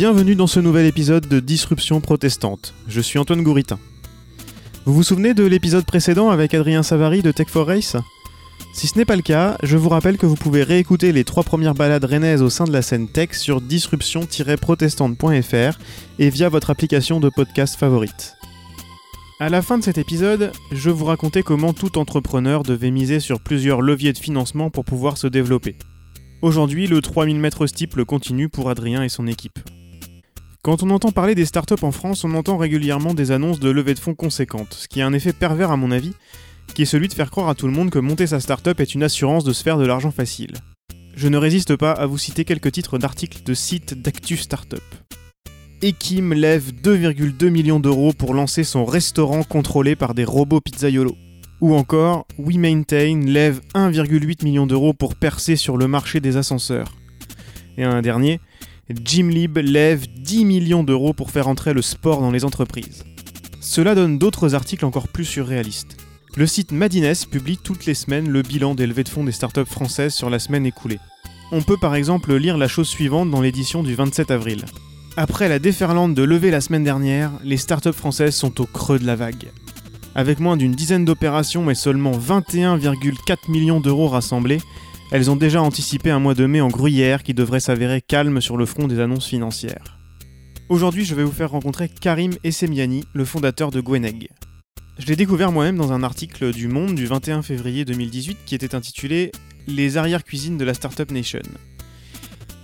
Bienvenue dans ce nouvel épisode de Disruption protestante. Je suis Antoine Gouritin. Vous vous souvenez de l'épisode précédent avec Adrien Savary de Tech 4 Race? Si ce n'est pas le cas, je vous rappelle que vous pouvez réécouter les trois premières balades rennaises au sein de la scène tech sur disruption-protestante.fr et via votre application de podcast favorite. À la fin de cet épisode, je vous racontais comment tout entrepreneur devait miser sur plusieurs leviers de financement pour pouvoir se développer. Aujourd'hui, le 3000 mètres steeple continue pour Adrien et son équipe. Quand on entend parler des startups en France, on entend régulièrement des annonces de levée de fonds conséquentes, ce qui a un effet pervers à mon avis, qui est celui de faire croire à tout le monde que monter sa startup est une assurance de se faire de l'argent facile. Je ne résiste pas à vous citer quelques titres d'articles de sites d'actu startup. Ekim lève 2,2 millions d'euros pour lancer son restaurant contrôlé par des robots pizzaiolo. Ou encore, WeMaintain lève 1,8 million d'euros pour percer sur le marché des ascenseurs. Et un dernier, Gymlib lève 10 millions d'euros pour faire entrer le sport dans les entreprises. Cela donne d'autres articles encore plus surréalistes. Le site Madines publie toutes les semaines le bilan des levées de fonds des startups françaises sur la semaine écoulée. On peut par exemple lire la chose suivante dans l'édition du 27 avril. Après la déferlante de levée la semaine dernière, les startups françaises sont au creux de la vague. Avec moins d'une dizaine d'opérations et seulement 21,4 millions d'euros rassemblés, elles ont déjà anticipé un mois de mai en gruyère qui devrait s'avérer calme sur le front des annonces financières. Aujourd'hui, je vais vous faire rencontrer Karim Essemiani, le fondateur de Gweneg. Je l'ai découvert moi-même dans un article du Monde du 21 février 2018 qui était intitulé Les arrières-cuisines de la Startup Nation.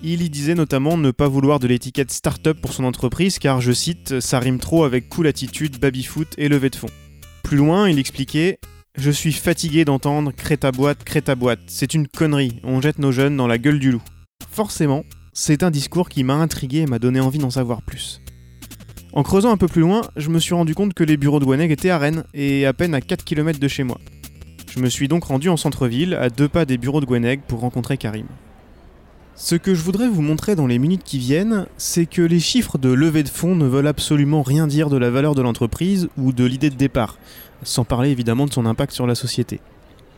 Il y disait notamment ne pas vouloir de l'étiquette startup pour son entreprise car, je cite, ça rime trop avec cool attitude, baby-foot et levée de fonds. Plus loin, il expliquait je suis fatigué d'entendre crée ta boîte, crée ta boîte. C'est une connerie, on jette nos jeunes dans la gueule du loup. Forcément, c'est un discours qui m'a intrigué et m'a donné envie d'en savoir plus. En creusant un peu plus loin, je me suis rendu compte que les bureaux de Gweneg étaient à Rennes et à peine à 4 km de chez moi. Je me suis donc rendu en centre-ville, à deux pas des bureaux de Gweneg, pour rencontrer Karim. Ce que je voudrais vous montrer dans les minutes qui viennent, c'est que les chiffres de levée de fonds ne veulent absolument rien dire de la valeur de l'entreprise ou de l'idée de départ sans parler évidemment de son impact sur la société.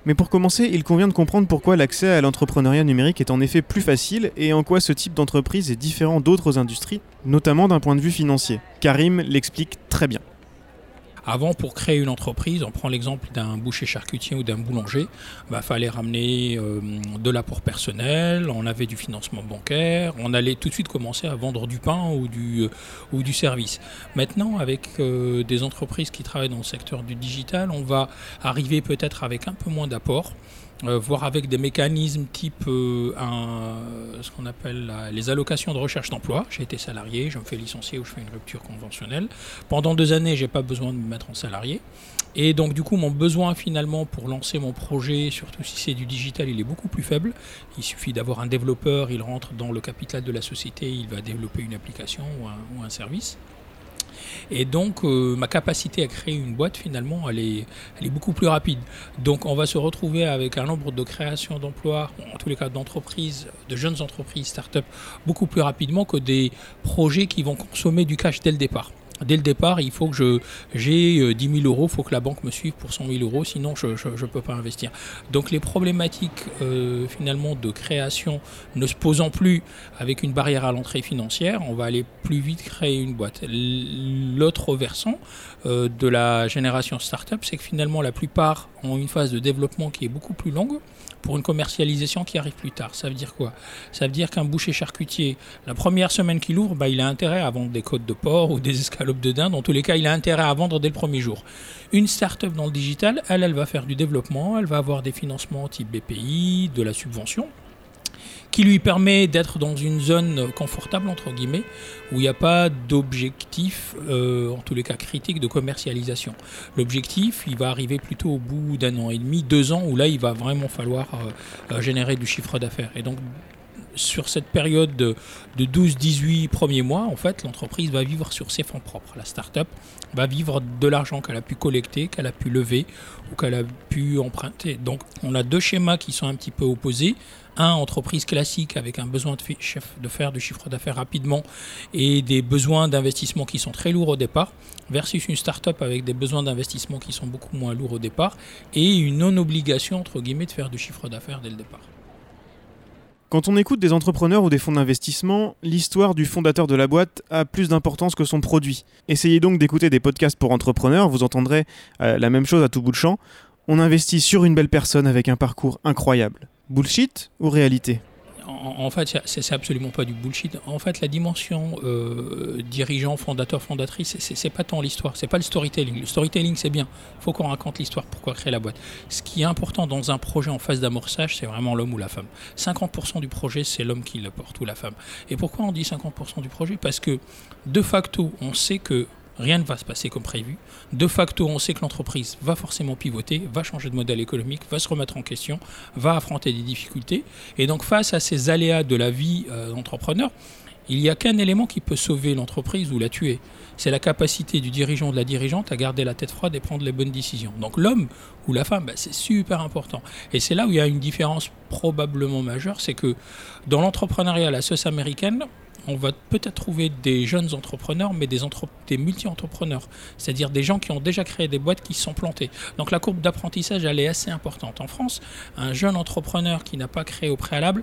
Mais pour commencer, il convient de comprendre pourquoi l'accès à l'entrepreneuriat numérique est en effet plus facile et en quoi ce type d'entreprise est différent d'autres industries, notamment d'un point de vue financier. Karim l'explique très bien. Avant, pour créer une entreprise, on prend l'exemple d'un boucher charcutier ou d'un boulanger, il bah, fallait ramener euh, de l'apport personnel, on avait du financement bancaire, on allait tout de suite commencer à vendre du pain ou du, euh, service. Maintenant, avec euh, des entreprises qui travaillent dans le secteur du digital, on va arriver peut-être avec un peu moins d'apport. Euh, voire avec des mécanismes type euh, ce qu'on appelle les allocations de recherche d'emploi. J'ai été salarié, je me fais licencier ou je fais une rupture conventionnelle. Pendant deux années, j'ai pas besoin de me mettre en salarié. Et donc du coup, mon besoin finalement pour lancer mon projet, surtout si c'est du digital, il est beaucoup plus faible. Il suffit d'avoir un développeur, il rentre dans le capital de la société, il va développer une application ou un service. Et donc, euh, ma capacité à créer une boîte, finalement, elle est, est beaucoup plus rapide. Donc, on va se retrouver avec un nombre de créations d'emplois, en tous les cas d'entreprises, de jeunes entreprises, start-up, beaucoup plus rapidement que des projets qui vont consommer du cash dès le départ dès le départ, il faut que j'ai 10 euh, 000 euros, il faut que la banque me suive pour 100 000 euros, sinon je ne peux pas investir. Donc les problématiques euh, finalement de création ne se posant plus avec une barrière à l'entrée financière, on va aller plus vite créer une boîte. L'autre versant euh, de la génération startup, c'est que finalement la plupart ont une phase de développement qui est beaucoup plus longue pour une commercialisation qui arrive plus tard. Ça veut dire quoi? Ça veut dire qu'un boucher charcutier, la première semaine qu'il ouvre, bah, il a intérêt à vendre des côtes de porc ou des escalopes de dinde. Dans tous les cas, il a intérêt à vendre dès le premier jour. Une start-up dans le digital, elle, elle va faire du développement, elle va avoir des financements type BPI, de la subvention qui lui permet d'être dans une zone confortable, entre guillemets, où il n'y a pas d'objectif, euh, en tous les cas critique, de commercialisation. L'objectif, il va arriver plutôt au bout d'un an et demi, deux ans, où là, il va vraiment falloir euh, euh, générer du chiffre d'affaires. Et donc, sur cette période de, 12-18 premiers mois, en fait, l'entreprise va vivre sur ses fonds propres. La start-up va vivre de l'argent qu'elle a pu collecter, qu'elle a pu lever ou qu'elle a pu emprunter. Donc, on a deux schémas qui sont un petit peu opposés un, entreprise classique avec un besoin de, de faire du chiffre d'affaires rapidement et des besoins d'investissement qui sont très lourds au départ, versus une start-up avec des besoins d'investissement qui sont beaucoup moins lourds au départ et une non-obligation, entre guillemets, de faire du chiffre d'affaires dès le départ. Quand on écoute des entrepreneurs ou des fonds d'investissement, l'histoire du fondateur de la boîte a plus d'importance que son produit. Essayez donc d'écouter des podcasts pour entrepreneurs, vous entendrez euh, la même chose à tout bout de champ. On investit sur une belle personne avec un parcours incroyable. Bullshit ou réalité? En, fait, c'est absolument pas du bullshit. En fait, la dimension euh, dirigeant, fondateur, fondatrice, c'est pas tant l'histoire, c'est pas le storytelling. Le storytelling, c'est bien. Il faut qu'on raconte l'histoire, pourquoi créer la boîte. Ce qui est important dans un projet en phase d'amorçage, c'est vraiment l'homme ou la femme. 50% du projet, c'est l'homme qui le porte ou la femme. Et pourquoi on dit 50% du projet? Parce que de facto, on sait que rien ne va se passer comme prévu. De facto, on sait que l'entreprise va forcément pivoter, va changer de modèle économique, va se remettre en question, va affronter des difficultés. Et donc face à ces aléas de la vie euh, d'entrepreneur, il n'y a qu'un élément qui peut sauver l'entreprise ou la tuer. C'est la capacité du dirigeant de la dirigeante à garder la tête froide et prendre les bonnes décisions. Donc l'homme ou la femme, bah, c'est super important. Et c'est là où il y a une différence probablement majeure, c'est que dans l'entrepreneuriat la sauce américaine, on va peut-être trouver des jeunes entrepreneurs, mais des, multi-entrepreneurs, c'est-à-dire des gens qui ont déjà créé des boîtes qui sont plantés. Donc la courbe d'apprentissage, elle est assez importante. En France, un jeune entrepreneur qui n'a pas créé au préalable,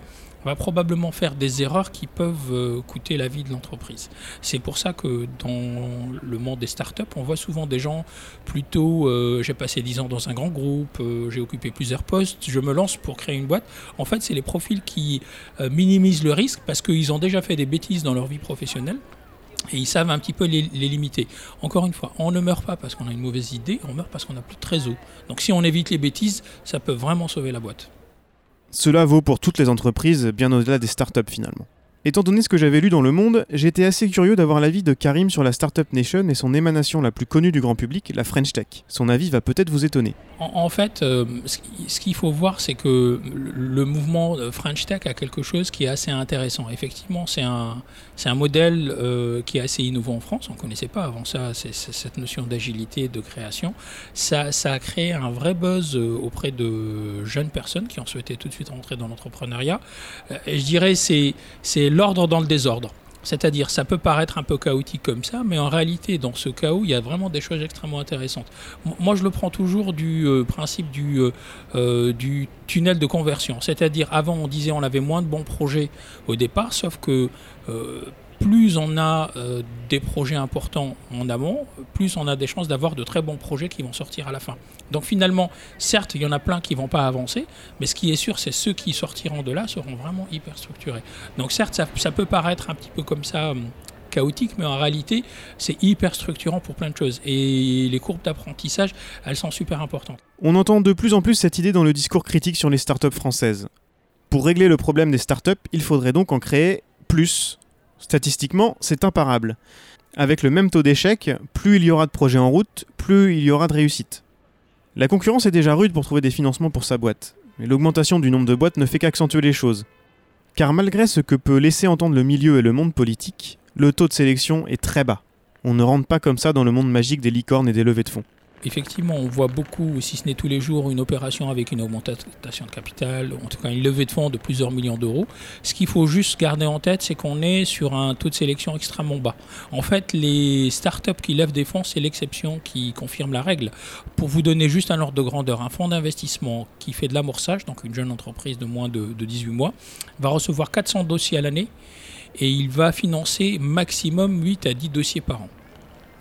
va probablement faire des erreurs qui peuvent euh, coûter la vie de l'entreprise. C'est pour ça que dans le monde des startups, on voit souvent des gens plutôt euh, j'ai passé 10 ans dans un grand groupe, euh, j'ai occupé plusieurs postes, je me lance pour créer une boîte. En fait, c'est les profils qui minimisent le risque parce qu'ils ont déjà fait des bêtises dans leur vie professionnelle et ils savent un petit peu les, les, limiter. Encore une fois, on ne meurt pas parce qu'on a une mauvaise idée, on meurt parce qu'on n'a plus de trésor. Donc si on évite les bêtises, ça peut vraiment sauver la boîte. Cela vaut pour toutes les entreprises, bien au-delà des startups finalement. Étant donné ce que j'avais lu dans Le Monde, j'étais assez curieux d'avoir l'avis de Karim sur la Startup Nation et son émanation la plus connue du grand public, la French Tech. Son avis va peut-être vous étonner. En, fait, euh, ce qu'il faut voir, c'est que le mouvement French Tech a quelque chose qui est assez intéressant. Effectivement, c'est un, c'est un modèle euh, qui est assez innovant en France. On ne connaissait pas avant ça cette notion d'agilité, de création. Ça, a créé un vrai buzz euh, auprès de jeunes personnes qui ont souhaité tout de suite rentrer dans l'entrepreneuriat. Et je dirais c'est l'ordre dans le désordre. C'est-à-dire, ça peut paraître un peu chaotique comme ça, mais en réalité, dans ce chaos, il y a vraiment des choses extrêmement intéressantes. Moi, je le prends toujours du euh, principe du, euh, euh, du tunnel de conversion. C'est-à-dire, avant, on disait on avait moins de bons projets au départ, sauf que plus on a euh, des projets importants en amont, plus on a des chances d'avoir de très bons projets qui vont sortir à la fin. Donc finalement, certes, il y en a plein qui ne vont pas avancer, mais ce qui est sûr, c'est ceux qui sortiront de là seront vraiment hyper structurés. Donc certes, ça, peut paraître un petit peu comme ça hum, chaotique, mais en réalité, c'est hyper structurant pour plein de choses. Et les courbes d'apprentissage, elles sont super importantes. On entend de plus en plus cette idée dans le discours critique sur les startups françaises. Pour régler le problème des startups, il faudrait donc en créer plus Statistiquement, c'est imparable. Avec le même taux d'échec, plus il y aura de projets en route, plus il y aura de réussite. La concurrence est déjà rude pour trouver des financements pour sa boîte, mais l'augmentation du nombre de boîtes ne fait qu'accentuer les choses. Car malgré ce que peut laisser entendre le milieu et le monde politique, le taux de sélection est très bas. On ne rentre pas comme ça dans le monde magique des licornes et des levées de fonds effectivement, on voit beaucoup, si ce n'est tous les jours, une opération avec une augmentation de capital, en tout cas une levée de fonds de plusieurs millions d'euros. Ce qu'il faut juste garder en tête, c'est qu'on est sur un taux de sélection extrêmement bas. En fait, les startups qui lèvent des fonds, c'est l'exception qui confirme la règle. Pour vous donner juste un ordre de grandeur, un fonds d'investissement qui fait de l'amorçage, donc une jeune entreprise de moins de, de 18 mois, va recevoir 400 dossiers à l'année et il va financer maximum 8 à 10 dossiers par an.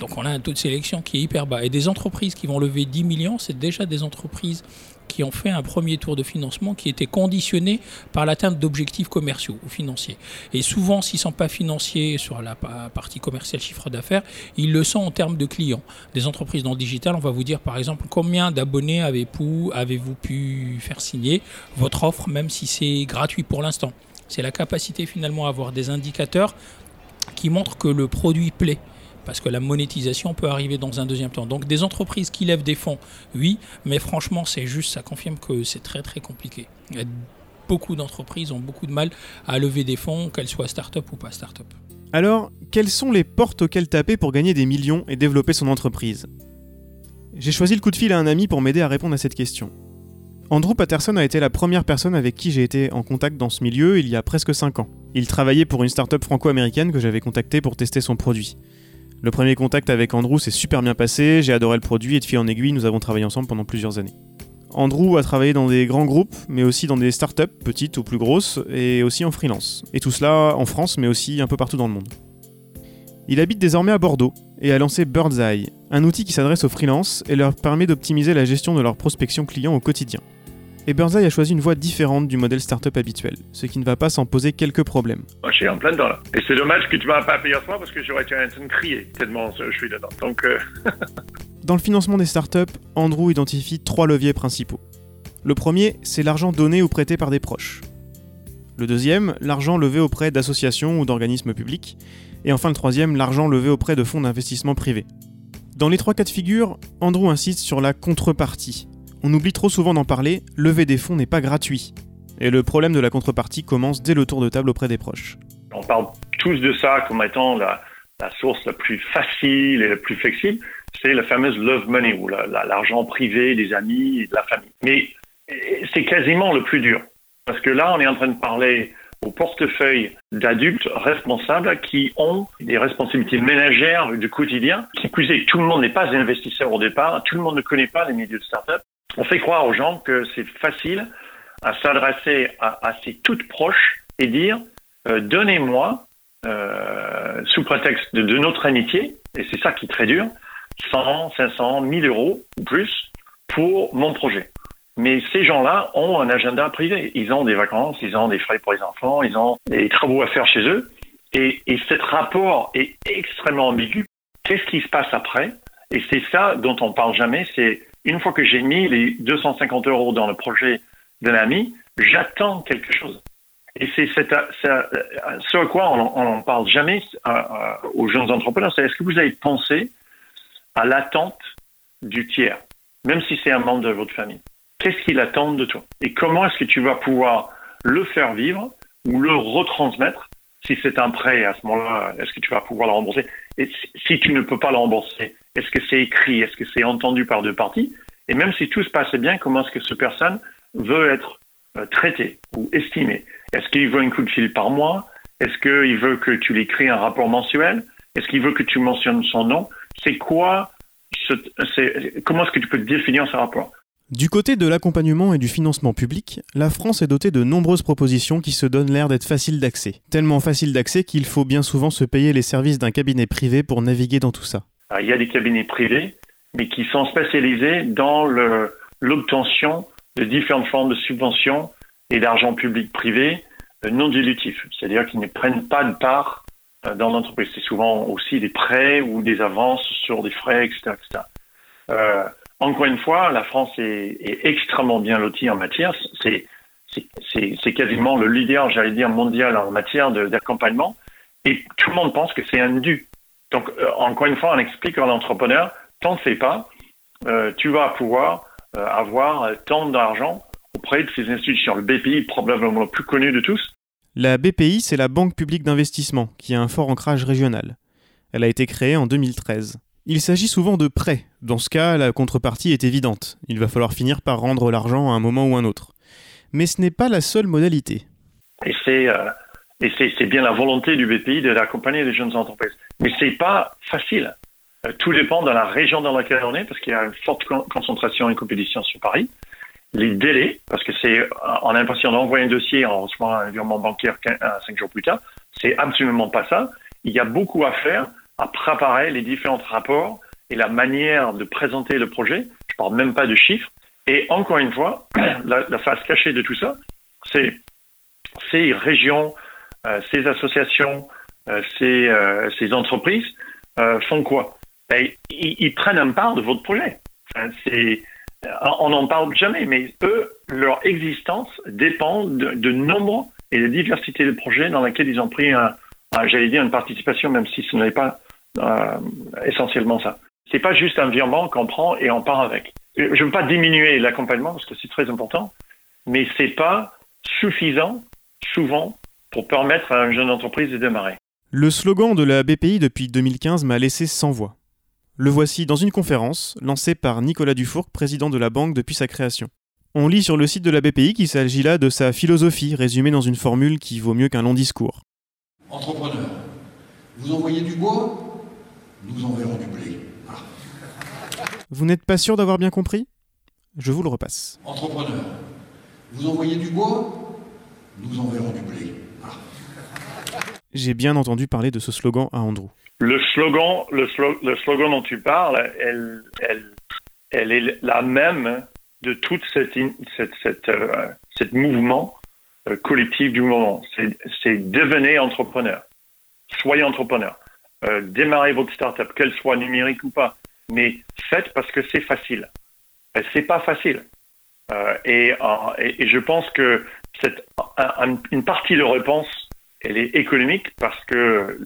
Donc on a un taux de sélection qui est hyper bas. Et des entreprises qui vont lever 10 millions, c'est déjà des entreprises qui ont fait un premier tour de financement qui était conditionné par l'atteinte d'objectifs commerciaux ou financiers. Et souvent, s'ils ne sont pas financiers sur la partie commerciale chiffre d'affaires, ils le sont en termes de clients. Des entreprises dans le digital, on va vous dire par exemple combien d'abonnés avez-vous avez pu faire signer votre offre, même si c'est gratuit pour l'instant. C'est la capacité finalement à avoir des indicateurs qui montrent que le produit plaît parce que la monétisation peut arriver dans un deuxième temps. Donc des entreprises qui lèvent des fonds, oui, mais franchement, c'est juste, ça confirme que c'est très très compliqué. Beaucoup d'entreprises ont beaucoup de mal à lever des fonds, qu'elles soient start-up ou pas start-up. Alors, quelles sont les portes auxquelles taper pour gagner des millions et développer son entreprise? J'ai choisi le coup de fil à un ami pour m'aider à répondre à cette question. Andrew Patterson a été la première personne avec qui j'ai été en contact dans ce milieu il y a presque 5 ans. Il travaillait pour une start-up franco-américaine que j'avais contactée pour tester son produit. Le premier contact avec Andrew s'est super bien passé, j'ai adoré le produit et de fil en aiguille, nous avons travaillé ensemble pendant plusieurs années. Andrew a travaillé dans des grands groupes, mais aussi dans des startups, petites ou plus grosses, et aussi en freelance. Et tout cela en France, mais aussi un peu partout dans le monde. Il habite désormais à Bordeaux et a lancé Bird's Eye, un outil qui s'adresse aux freelances et leur permet d'optimiser la gestion de leur prospection client au quotidien. Et Birdseye a choisi une voie différente du modèle startup habituel, ce qui ne va pas sans poser quelques problèmes. Moi, je suis en plein dedans là. Et c'est dommage que tu m'as pas hier soir parce que j'aurais été en train de crier tellement je suis dedans. Donc, euh, Dans le financement des startups, Andrew identifie trois leviers principaux. Le premier, c'est l'argent donné ou prêté par des proches. Le deuxième, l'argent levé auprès d'associations ou d'organismes publics. Et enfin le troisième, l'argent levé auprès de fonds d'investissement privés. Dans les trois cas de figure, Andrew insiste sur la contrepartie, on oublie trop souvent d'en parler, lever des fonds n'est pas gratuit. Et le problème de la contrepartie commence dès le tour de table auprès des proches. On parle tous de ça comme étant la, source la plus facile et la plus flexible. C'est la fameuse love money, ou l'argent privé des amis et de la famille. Mais c'est quasiment le plus dur. Parce que là, on est en train de parler au portefeuille d'adultes responsables qui ont des responsabilités ménagères du quotidien. Qui plus est, tout le monde n'est pas investisseur au départ, tout le monde ne connaît pas les milieux de start-up on fait croire aux gens que c'est facile à s'adresser à, ses toutes proches et dire euh, donnez-moi, euh, sous prétexte de, notre amitié, et c'est ça qui est très dur, 100, 500, 1000 euros ou plus pour mon projet. Mais ces gens-là ont un agenda privé. Ils ont des vacances, ils ont des frais pour les enfants, ils ont des travaux à faire chez eux. Et, et ce rapport est extrêmement ambigu. Qu'est-ce qui se passe après? Et c'est ça dont on parle jamais, c'est une fois que j'ai mis les 250 euros dans le projet d'un ami, j'attends quelque chose. Et c'est ce à quoi on n'en parle jamais euh, euh, aux jeunes entrepreneurs, c'est est-ce que vous avez pensé à l'attente du tiers, même si c'est un membre de votre famille? Qu'est-ce qu'il attend de toi? Et comment est-ce que tu vas pouvoir le faire vivre ou le retransmettre si c'est un prêt à ce moment-là, est-ce que tu vas pouvoir le rembourser? Et si tu ne peux pas le rembourser, est-ce que c'est écrit? Est-ce que c'est entendu par deux parties? Et même si tout se passe bien, comment est-ce que cette personne veut être euh, traitée ou estimée Est-ce qu'il veut un coup de fil par mois? Est-ce qu'il veut que tu l'écris un rapport mensuel? Est-ce qu'il veut que tu mentionnes son nom? C'est quoi Comment est-ce que tu peux définir ce rapport? Du côté de l'accompagnement et du financement public, la France est dotée de nombreuses propositions qui se donnent l'air d'être faciles d'accès. Tellement faciles d'accès qu'il faut bien souvent se payer les services d'un cabinet privé pour naviguer dans tout ça. Ah, il y a des cabinets privés, mais qui sont spécialisés dans l'obtention de différentes formes de subventions et d'argent public privé euh, non dilutifs, c'est-à-dire qu'ils ne prennent pas de part euh, dans l'entreprise. C'est souvent aussi des prêts ou des avances sur des frais, etc. Euh, encore une fois, la France est, extrêmement bien lotie en matière. C'est quasiment le leader, j'allais dire, mondial en matière d'accompagnement. Et tout le monde pense que c'est un dû. Donc, euh, encore une fois, on explique à l'entrepreneur, t'en fais pas, euh, tu vas pouvoir euh, avoir tant d'argent auprès de ces institutions. Le BPI probablement le plus connu de tous. La BPI, c'est la Banque publique d'investissement, qui a un fort ancrage régional. Elle a été créée en 2013. Il s'agit souvent de prêts. Dans ce cas, la contrepartie est évidente. Il va falloir finir par rendre l'argent à un moment ou un autre. Mais ce n'est pas la seule modalité. Et c'est et c'est bien la volonté du BPI d'accompagner les jeunes entreprises. Mais ce n'est pas facile. Euh, tout dépend de la région dans laquelle on est, parce qu'il y a une forte concentration et compétition sur Paris. Les délais, parce que c'est, on a l'impression d'envoyer un dossier en recevant un virement bancaire cinq jours plus tard. C'est absolument pas ça. Il y a beaucoup à faire à préparer les différents rapports et la manière de présenter le projet. Je parle même pas de chiffres. Et encore une fois, la, la face cachée de tout ça, c'est ces régions, euh, ces associations, euh, ces, euh, ces, entreprises font quoi? Ben, ils, prennent un part de votre projet. on n'en parle jamais, mais eux, leur existence dépend de, nombre et de diversité de projets dans lesquels ils ont pris, un, j'allais dire, une participation, même si ce n'est pas essentiellement ça. C'est pas juste un virement qu'on prend et on part avec. Je ne veux pas diminuer l'accompagnement parce que c'est très important, mais c'est pas suffisant souvent pour permettre à une jeune entreprise de démarrer. Le slogan de la BPI depuis 2015 m'a laissé sans voix. Le voici dans une conférence lancée par Nicolas Dufourc, président de la banque depuis sa création. On lit sur le site de la BPI qu'il s'agit là de sa philosophie résumée dans une formule qui vaut mieux qu'un long discours. Entrepreneur, vous envoyez du bois, nous enverrons du blé. Vous n'êtes pas sûr d'avoir bien compris? Je vous le repasse. Entrepreneur, vous envoyez du bois, nous enverrons du blé. J'ai bien entendu parler de ce slogan à Andrew. Le slogan, le, slogan dont tu parles, elle, elle, elle, est la même de toute cette, cette, cette, euh, mouvement euh, collectif du moment. C'est devenez entrepreneur. Soyez entrepreneur. Euh, démarrez votre startup, qu'elle soit numérique ou pas. Mais faites parce que c'est facile. C'est pas facile. et, et, je pense que cette, une partie de réponse, elle est économique parce que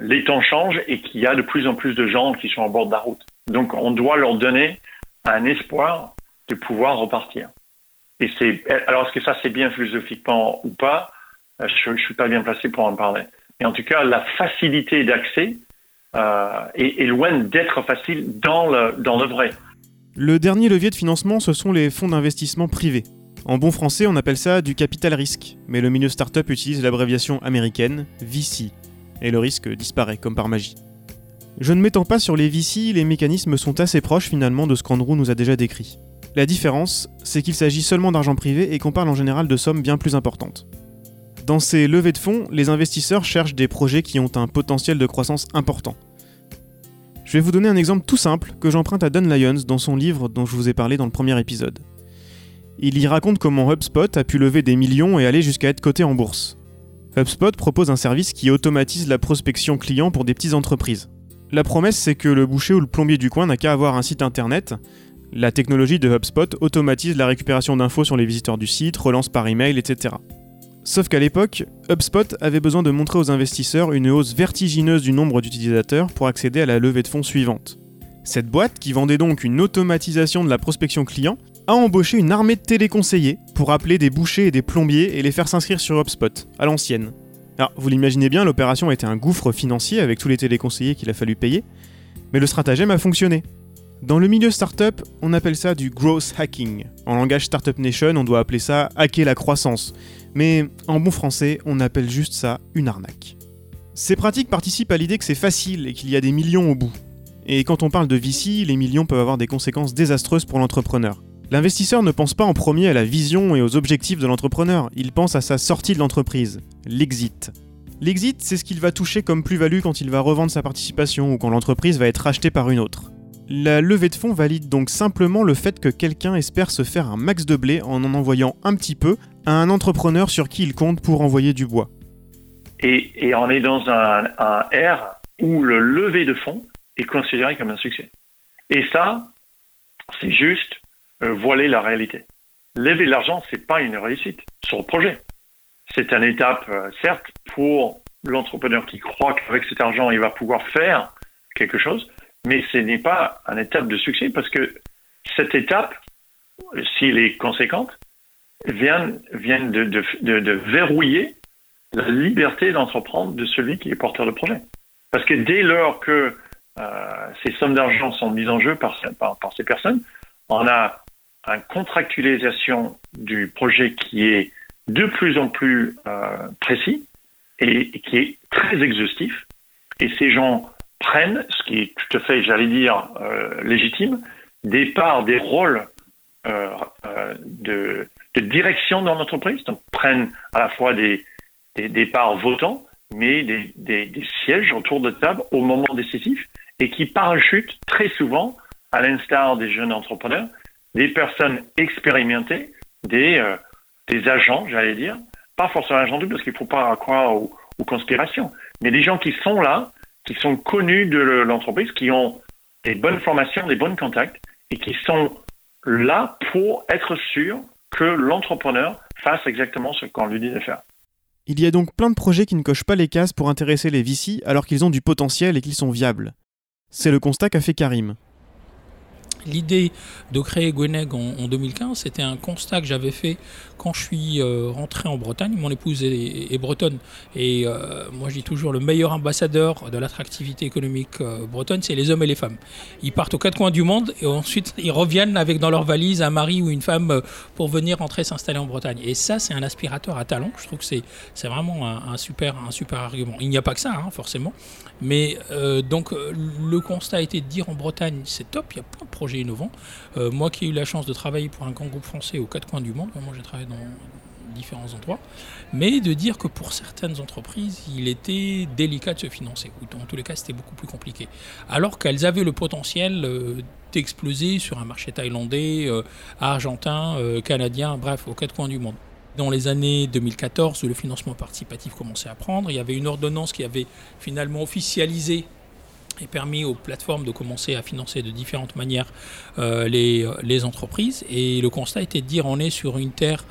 les temps changent et qu'il y a de plus en plus de gens qui sont en bord de la route. Donc on doit leur donner un espoir de pouvoir repartir. Et c'est alors est-ce que ça c'est bien philosophiquement ou pas? Je ne suis pas bien placé pour en parler. Mais en tout cas, la facilité d'accès euh, est, loin d'être facile dans le, dans le vrai. Le dernier levier de financement, ce sont les fonds d'investissement privés. En bon français, on appelle ça du capital risque, mais le milieu startup utilise l'abréviation américaine VC, et le risque disparaît comme par magie. Je ne m'étends pas sur les VC, les mécanismes sont assez proches finalement de ce qu'Andrew nous a déjà décrit. La différence, c'est qu'il s'agit seulement d'argent privé et qu'on parle en général de sommes bien plus importantes. Dans ces levées de fonds, les investisseurs cherchent des projets qui ont un potentiel de croissance important. Je vais vous donner un exemple tout simple que j'emprunte à Don Lyons dans son livre dont je vous ai parlé dans le premier épisode. Il y raconte comment HubSpot a pu lever des millions et aller jusqu'à être coté en bourse. HubSpot propose un service qui automatise la prospection client pour des petites entreprises. La promesse, c'est que le boucher ou le plombier du coin n'a qu'à avoir un site internet. La technologie de HubSpot automatise la récupération d'infos sur les visiteurs du site, relance par email, etc. Sauf qu'à l'époque, HubSpot avait besoin de montrer aux investisseurs une hausse vertigineuse du nombre d'utilisateurs pour accéder à la levée de fonds suivante. Cette boîte, qui vendait donc une automatisation de la prospection client, a embauché une armée de téléconseillers pour appeler des bouchers et des plombiers et les faire s'inscrire sur HubSpot, à l'ancienne. Alors, vous l'imaginez bien, l'opération a été un gouffre financier avec tous les téléconseillers qu'il a fallu payer, mais le stratagème a fonctionné. Dans le milieu startup, on appelle ça du growth hacking. En langage Startup Nation, on doit appeler ça hacker la croissance. Mais en bon français, on appelle juste ça une arnaque. Ces pratiques participent à l'idée que c'est facile et qu'il y a des millions au bout. Et quand on parle de VC, les millions peuvent avoir des conséquences désastreuses pour l'entrepreneur. L'investisseur ne pense pas en premier à la vision et aux objectifs de l'entrepreneur, il pense à sa sortie de l'entreprise, l'exit. L'exit, c'est ce qu'il va toucher comme plus-value quand il va revendre sa participation ou quand l'entreprise va être rachetée par une autre. La levée de fonds valide donc simplement le fait que quelqu'un espère se faire un max de blé en en envoyant un petit peu à un entrepreneur sur qui il compte pour envoyer du bois. Et, on est dans un, ère où le lever de fonds est considéré comme un succès. Et ça, c'est juste euh, voiler la réalité. Lever l'argent, c'est pas une réussite sur le projet. C'est une étape, euh, certes, pour l'entrepreneur qui croit qu'avec cet argent, il va pouvoir faire quelque chose, mais ce n'est pas une étape de succès parce que cette étape, s'il est conséquente, vient, de, verrouiller la liberté d'entreprendre de celui qui est porteur de projet. Parce que dès lors que ces sommes d'argent sont mises en jeu par, ces personnes, on a une contractualisation du projet qui est de plus en plus euh, précis et, qui est très exhaustif. Et ces gens prennent, ce qui est tout à fait, j'allais dire, euh, légitime, des parts, des rôles euh, de, direction dans l'entreprise, donc prennent à la fois des, des, parts votants, mais des, des, sièges autour de table au moment décisif et qui parachutent très souvent, à l'instar des jeunes entrepreneurs, des personnes expérimentées, des, euh, agents, j'allais dire, pas forcément agents parce qu'il ne faut pas croire aux, conspirations, mais des gens qui sont là, qui sont connus de l'entreprise, qui ont des bonnes formations, des bons contacts, et qui sont là pour être sûrs que l'entrepreneur fasse exactement ce qu'on lui dit de faire. Il y a donc plein de projets qui ne cochent pas les cases pour intéresser les VC alors qu'ils ont du potentiel et qu'ils sont viables. C'est le constat qu'a fait Karim. L'idée de créer Gweneg en, 2015, c'était un constat que j'avais fait quand je suis euh, rentré en Bretagne. Mon épouse est, bretonne et euh, moi je dis toujours le meilleur ambassadeur de l'attractivité économique euh, bretonne, c'est les hommes et les femmes. Ils partent aux quatre coins du monde et ensuite ils reviennent avec dans leur valise un mari ou une femme pour venir rentrer s'installer en Bretagne. Et ça, c'est un aspirateur à talent. Je trouve que c'est, c'est vraiment un, super, un super argument. Il n'y a pas que ça, hein, forcément. Mais donc le constat été de dire en Bretagne, c'est top, il y a plein de projets innovants. Euh, moi qui ai eu la chance de travailler pour un grand groupe français aux quatre coins du monde, moi j'ai travaillé dans différents endroits, mais de dire que pour certaines entreprises, il était délicat de se financer, en tous les cas c'était beaucoup plus compliqué, alors qu'elles avaient le potentiel euh, d'exploser sur un marché thaïlandais, euh, argentin, canadien, bref, aux quatre coins du monde dans les années 2014 où le financement participatif commençait à prendre. Il y avait une ordonnance qui avait finalement officialisé et permis aux plateformes de commencer à financer de différentes manières euh, les, les, entreprises. Et le constat était de dire on est sur une terre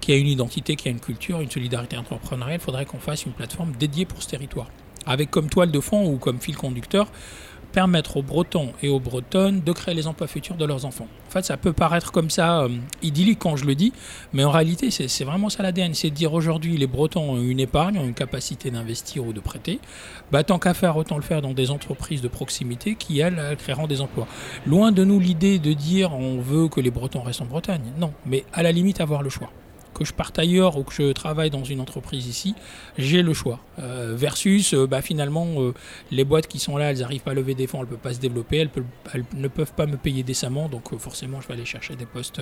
qui a une identité, qui a une culture, une solidarité entrepreneuriale. Il faudrait qu'on fasse une plateforme dédiée pour ce territoire. Avec comme toile de fond ou comme fil conducteur permettre aux Bretons et aux Bretonnes de créer les emplois futurs de leurs enfants. En fait, ça peut paraître comme ça euh, idyllique quand je le dis, mais en réalité, c'est vraiment ça l'ADN. C'est de dire aujourd'hui, les Bretons ont une épargne, ont une capacité d'investir ou de prêter. Bah, tant qu'à faire, autant le faire dans des entreprises de proximité qui, elles, créeront des emplois. Loin de nous l'idée de dire on veut que les Bretons restent en Bretagne. Non, mais à la limite, avoir le choix que je parte ailleurs ou que je travaille dans une entreprise ici, j'ai le choix. Euh, versus, euh, bah, finalement, euh, les boîtes qui sont là, elles n'arrivent pas à lever des fonds, elles ne peuvent pas se développer, elles, elles, ne peuvent pas me payer décemment, donc forcément, je vais aller chercher des postes,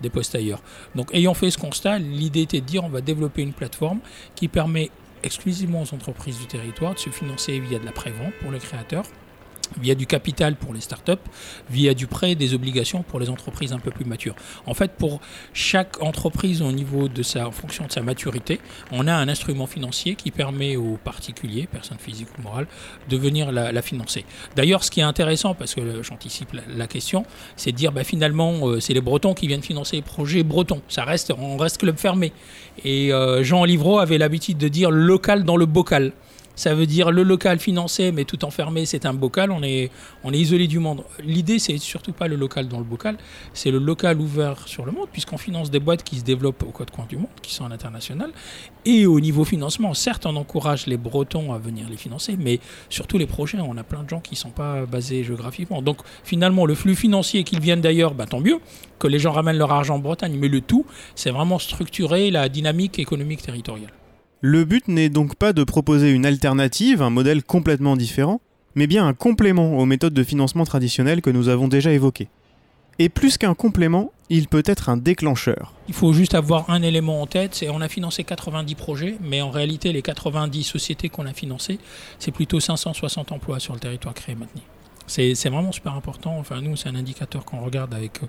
des postes ailleurs. Donc, ayant fait ce constat, l'idée était de dire on va développer une plateforme qui permet exclusivement aux entreprises du territoire de se financer via de la prévente pour les créateurs via du capital pour les startups, via du prêt, des obligations pour les entreprises un peu plus matures. En fait, pour chaque entreprise au niveau de sa, en fonction de sa maturité, on a un instrument financier qui permet aux particuliers, personnes physiques ou morales, de venir la, financer. D'ailleurs, ce qui est intéressant, parce que j'anticipe la, question, c'est de dire bah, finalement, euh, c'est les Bretons qui viennent financer les projets bretons. Ça reste, on reste club fermé. Et euh, Jean Livreau avait l'habitude de dire local dans le bocal. Ça veut dire le local financé, mais tout enfermé, c'est un bocal. On est, on est isolé du monde. L'idée, c'est surtout pas le local dans le bocal, c'est le local ouvert sur le monde, puisqu'on finance des boîtes qui se développent aux quatre coins du monde, qui sont à l'international. Et au niveau financement, certes, on encourage les Bretons à venir les financer, mais surtout les projets, on a plein de gens qui ne sont pas basés géographiquement. Donc finalement, le flux financier, qu'ils viennent d'ailleurs, bah, tant mieux, que les gens ramènent leur argent en Bretagne, mais le tout, c'est vraiment structurer la dynamique économique territoriale. Le but n'est donc pas de proposer une alternative, un modèle complètement différent, mais bien un complément aux méthodes de financement traditionnelles que nous avons déjà évoquées. Et plus qu'un complément, il peut être un déclencheur. Il faut juste avoir un élément en tête, c'est on a financé 90 projets, mais en réalité les 90 sociétés qu'on a financées, c'est plutôt 560 emplois sur le territoire créé maintenant. C'est vraiment super important. Enfin, nous, c'est un indicateur qu'on regarde avec euh,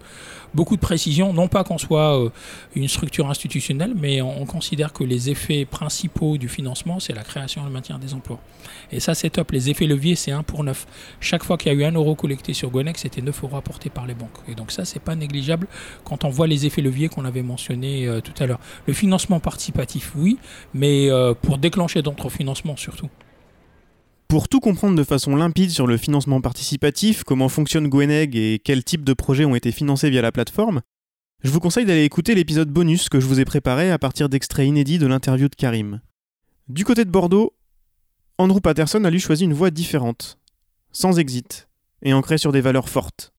beaucoup de précision. Non pas qu'on soit euh, une structure institutionnelle, mais on, considère que les effets principaux du financement, c'est la création et le maintien des emplois. Et ça, c'est top. Les effets leviers, c'est 1 pour 9. Chaque fois qu'il y a eu un euro collecté sur Gonex, c'était 9 euros apportés par les banques. Et donc ça, c'est pas négligeable quand on voit les effets leviers qu'on avait mentionnés euh, tout à l'heure. Le financement participatif, oui, mais pour déclencher d'autres financements surtout. Pour tout comprendre de façon limpide sur le financement participatif, comment fonctionne Gweneg et quels types de projets ont été financés via la plateforme, je vous conseille d'aller écouter l'épisode bonus que je vous ai préparé à partir d'extraits inédits de l'interview de Karim. Du côté de Bordeaux, Andrew Patterson a lui choisi une voie différente, sans exit, et ancrée sur des valeurs fortes.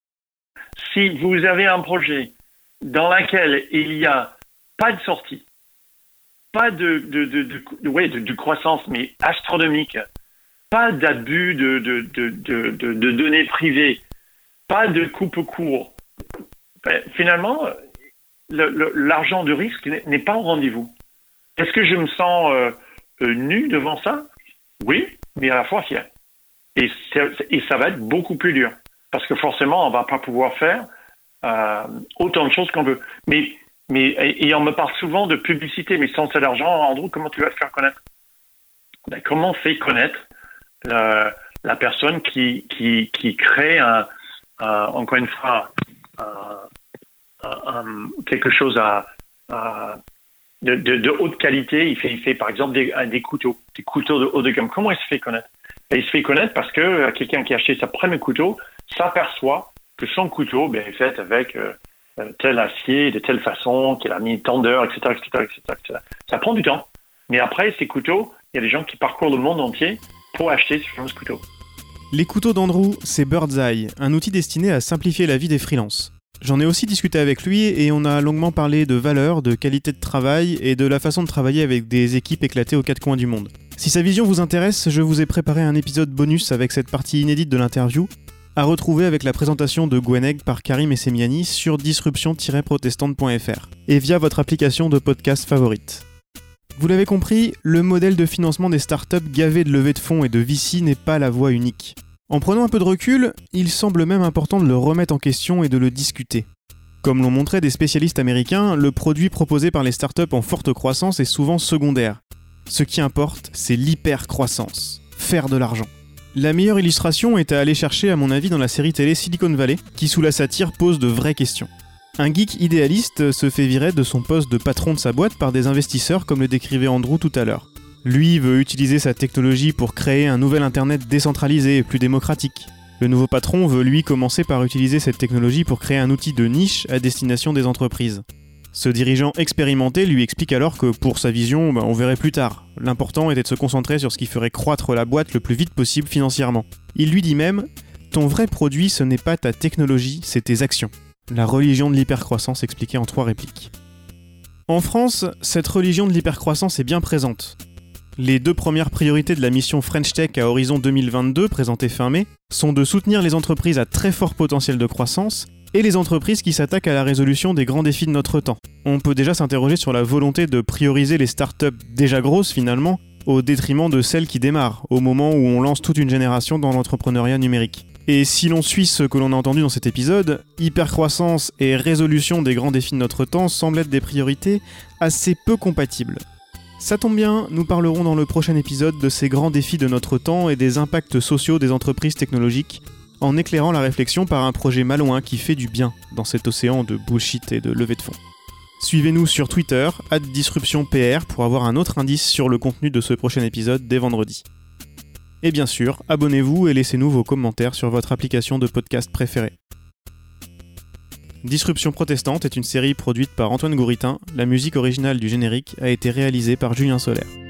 Si vous avez un projet dans lequel il n'y a pas de sortie, pas de, croissance, mais astronomique, pas d'abus de, de, de, de, données privées, pas de coupe court. Ben, finalement, l'argent de risque n'est pas au rendez-vous. Est-ce que je me sens euh, euh, nu devant ça? Oui, mais à la fois fier. Et, et, ça va être beaucoup plus dur. Parce que forcément, on va pas pouvoir faire euh, autant de choses qu'on veut. Mais, mais et, on me parle souvent de publicité, mais sans cet argent, Andrew, comment tu vas te faire connaître? Ben, Comment on fait connaître la, la personne qui, qui, qui crée un, encore une fois quelque chose à, de, de, haute qualité. Il fait, il fait par exemple des, couteaux, des couteaux de haut de gamme. Comment il se fait connaître? Il se fait connaître parce que euh, quelqu'un qui a acheté sa premier couteau s'aperçoit que son couteau ben, est fait avec euh, euh, tel acier, de telle façon, qu'il a mis tendeur, etc., etc., etc., Ça prend du temps. Mais après, ces couteaux, il y a des gens qui parcourent le monde entier acheter ce couteau. Les couteaux d'Andrew, c'est Birdseye, un outil destiné à simplifier la vie des freelances. J'en ai aussi discuté avec lui et on a longuement parlé de valeur, de qualité de travail et de la façon de travailler avec des équipes éclatées aux quatre coins du monde. Si sa vision vous intéresse, je vous ai préparé un épisode bonus avec cette partie inédite de l'interview à retrouver avec la présentation de Gweneg par Karim Essemiani sur disruption-protestante.fr et via votre application de podcast favorite. Vous l'avez compris, le modèle de financement des startups gavées de levée de fonds et de VC n'est pas la voie unique. En prenant un peu de recul, il semble même important de le remettre en question et de le discuter. Comme l'ont montré des spécialistes américains, le produit proposé par les startups en forte croissance est souvent secondaire. Ce qui importe, c'est l'hyper-croissance, faire de l'argent. La meilleure illustration est à aller chercher à mon avis dans la série télé Silicon Valley, qui sous la satire pose de vraies questions. Un geek idéaliste se fait virer de son poste de patron de sa boîte par des investisseurs comme le décrivait Andrew tout à l'heure. Lui veut utiliser sa technologie pour créer un nouvel Internet décentralisé et plus démocratique. Le nouveau patron veut lui commencer par utiliser cette technologie pour créer un outil de niche à destination des entreprises. Ce dirigeant expérimenté lui explique alors que pour sa vision, bah, on verrait plus tard. L'important était de se concentrer sur ce qui ferait croître la boîte le plus vite possible financièrement. Il lui dit même Ton vrai produit, ce n'est pas ta technologie, c'est tes actions. La religion de l'hypercroissance expliquée en trois répliques. En France, cette religion de l'hypercroissance est bien présente. Les deux premières priorités de la mission French Tech à horizon 2022, présentée fin mai, sont de soutenir les entreprises à très fort potentiel de croissance et les entreprises qui s'attaquent à la résolution des grands défis de notre temps. On peut déjà s'interroger sur la volonté de prioriser les startups déjà grosses finalement au détriment de celles qui démarrent, au moment où on lance toute une génération dans l'entrepreneuriat numérique. Et si l'on suit ce que l'on a entendu dans cet épisode, hypercroissance et résolution des grands défis de notre temps semblent être des priorités assez peu compatibles. Ça tombe bien, nous parlerons dans le prochain épisode de ces grands défis de notre temps et des impacts sociaux des entreprises technologiques, en éclairant la réflexion par un projet malouin qui fait du bien dans cet océan de bullshit et de levée de fonds. Suivez-nous sur Twitter, disruptionpr, pour avoir un autre indice sur le contenu de ce prochain épisode dès vendredi. Et bien sûr, abonnez-vous et laissez-nous vos commentaires sur votre application de podcast préférée. Disruption protestante est une série produite par Antoine Gouritin. La musique originale du générique a été réalisée par Julien Solaire.